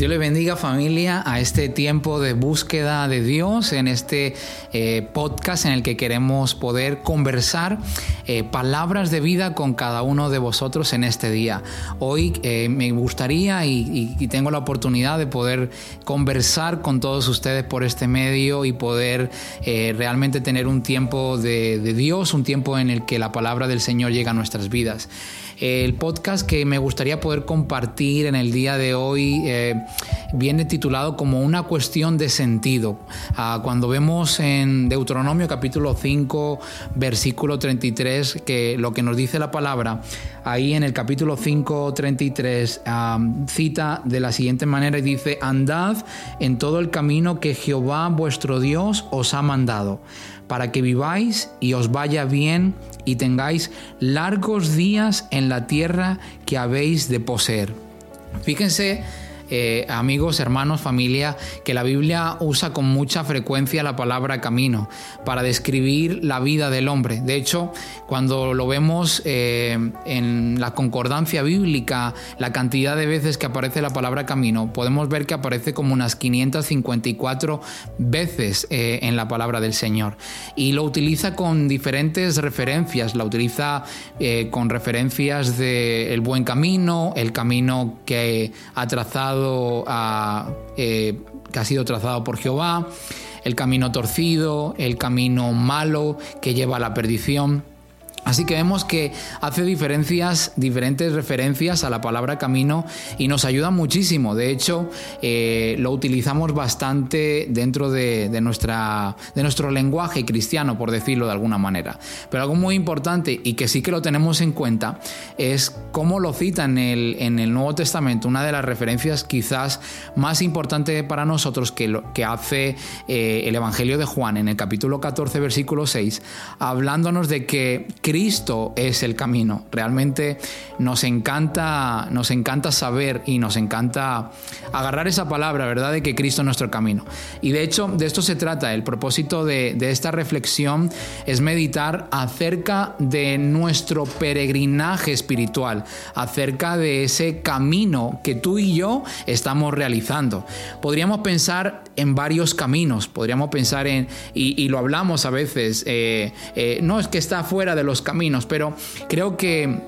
Dios le bendiga familia a este tiempo de búsqueda de Dios, en este eh, podcast en el que queremos poder conversar eh, palabras de vida con cada uno de vosotros en este día. Hoy eh, me gustaría y, tengo la oportunidad de poder conversar con todos ustedes por este medio y poder realmente tener un tiempo de, Dios, un tiempo en el que la palabra del Señor llega a nuestras vidas. El podcast que me gustaría poder compartir en el día de hoy viene titulado como una cuestión de sentido. Ah, cuando vemos en Deuteronomio capítulo 5, versículo 33, que lo que nos dice la palabra, ahí en el capítulo 5, 33, cita de la siguiente manera y dice, andad en todo el camino que Jehová vuestro Dios os ha mandado para que viváis y os vaya bien y tengáis largos días en la tierra que habéis de poseer. Fíjense eh, amigos, hermanos, familia, que la Biblia usa con mucha frecuencia la palabra camino para describir la vida del hombre. De hecho, cuando lo vemos eh, en la concordancia bíblica, la cantidad de veces que aparece la palabra camino, podemos ver que aparece como unas 554 veces eh, en la palabra del Señor. Y lo utiliza con diferentes referencias, la utiliza con referencias de el buen camino, el camino que ha trazado eh, que ha sido trazado por Jehová, el camino torcido, el camino malo que lleva a la perdición. Así que vemos que hace diferencias, diferentes referencias a la palabra camino y nos ayuda muchísimo. De hecho, eh, lo utilizamos bastante dentro de, nuestro lenguaje cristiano, por decirlo de alguna manera. Pero algo muy importante y que sí que lo tenemos en cuenta es cómo lo cita en el, Nuevo Testamento, una de las referencias quizás más importantes para nosotros que, lo, que hace eh, el Evangelio de Juan en el capítulo 14, versículo 6, hablándonos de que Cristo es el camino. Realmente nos encanta, nos encanta saber y nos encanta agarrar esa palabra, ¿verdad? De que Cristo es nuestro camino. Y de hecho, de esto se trata. El propósito de, esta reflexión es meditar acerca de nuestro peregrinaje espiritual, acerca de ese camino que tú y yo estamos realizando. Podríamos pensar en varios caminos, podríamos pensar en, y, lo hablamos a veces, eh, eh, no es que está fuera de los caminos, pero creo que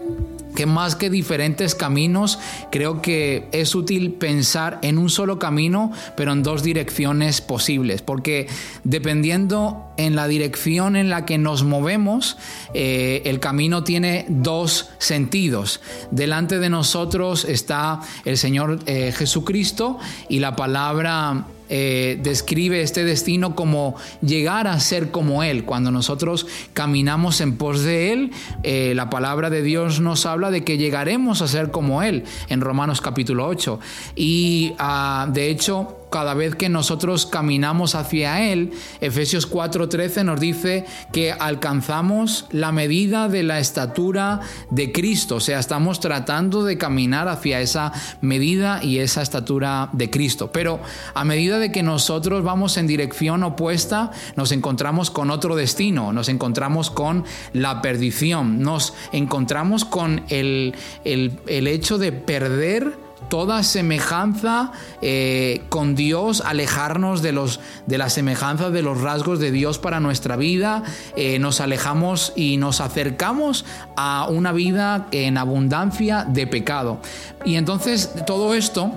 que más que diferentes caminos, creo que es útil pensar en un solo camino, pero en dos direcciones posibles, porque dependiendo en la dirección en la que nos movemos, eh, el camino tiene dos sentidos. Delante de nosotros está el Señor eh, Jesucristo y la palabra eh, describe este destino como llegar a ser como Él. Cuando nosotros caminamos en pos de Él, eh, la palabra de Dios nos habla de que llegaremos a ser como Él en Romanos capítulo 8. Y ah, de hecho, cada vez que nosotros caminamos hacia Él, Efesios 4:13 nos dice que alcanzamos la medida de la estatura de Cristo, o sea, estamos tratando de caminar hacia esa medida y esa estatura de Cristo. Pero a medida de que nosotros vamos en dirección opuesta, nos encontramos con otro destino, nos encontramos con la perdición, nos encontramos con el, el, el hecho de perder toda semejanza eh, con Dios, alejarnos de, los, de la semejanza de los rasgos de Dios para nuestra vida, eh, nos alejamos y nos acercamos a una vida en abundancia de pecado. Y entonces todo esto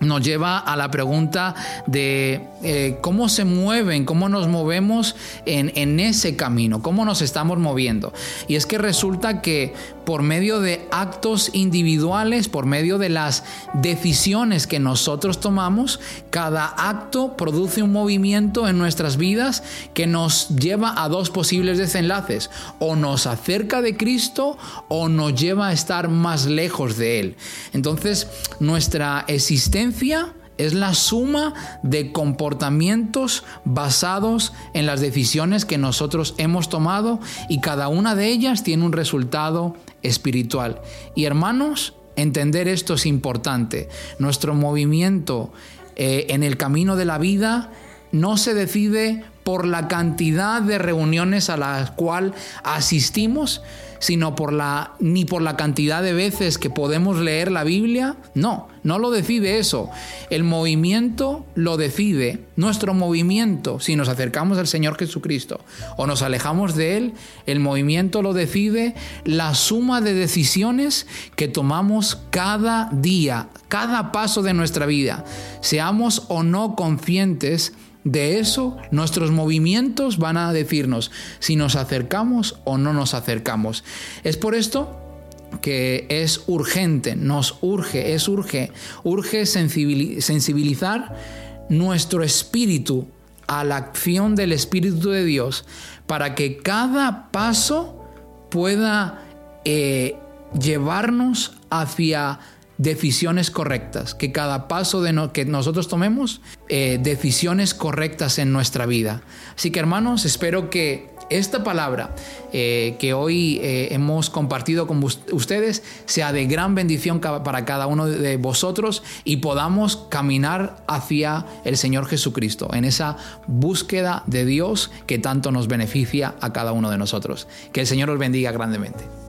nos lleva a la pregunta de eh, cómo se mueven, cómo nos movemos en, en, ese camino, cómo nos estamos moviendo. Y es que resulta que por medio de actos individuales, por medio de las decisiones que nosotros tomamos, cada acto produce un movimiento en nuestras vidas que nos lleva a dos posibles desenlaces. O nos acerca de Cristo o nos lleva a estar más lejos de Él. Entonces, nuestra existencia es la suma de comportamientos basados en las decisiones que nosotros hemos tomado y cada una de ellas tiene un resultado espiritual. Y hermanos, entender esto es importante. Nuestro movimiento eh, en el camino de la vida no se decide por la cantidad de reuniones a las cuales asistimos, sino por la ni por la cantidad de veces que podemos leer la Biblia. No, no lo decide eso. El movimiento lo decide nuestro movimiento. Si nos acercamos al Señor Jesucristo o nos alejamos de él, el movimiento lo decide la suma de decisiones que tomamos cada día, cada paso de nuestra vida. Seamos o no conscientes de eso, nuestros movimientos van a decirnos si nos acercamos o no nos acercamos. Es por esto que es urgente, nos urge, es urge, urge sensibilizar nuestro espíritu a la acción del Espíritu de Dios para que cada paso pueda eh, llevarnos hacia decisiones correctas, que cada paso de que nosotros tomemos, eh, decisiones correctas en nuestra vida. Así que hermanos, espero que esta palabra eh, que hoy eh, hemos compartido con ustedes sea de gran bendición para cada uno de vosotros y podamos caminar hacia el Señor Jesucristo en esa búsqueda de Dios que tanto nos beneficia a cada uno de nosotros. Que el Señor os bendiga grandemente.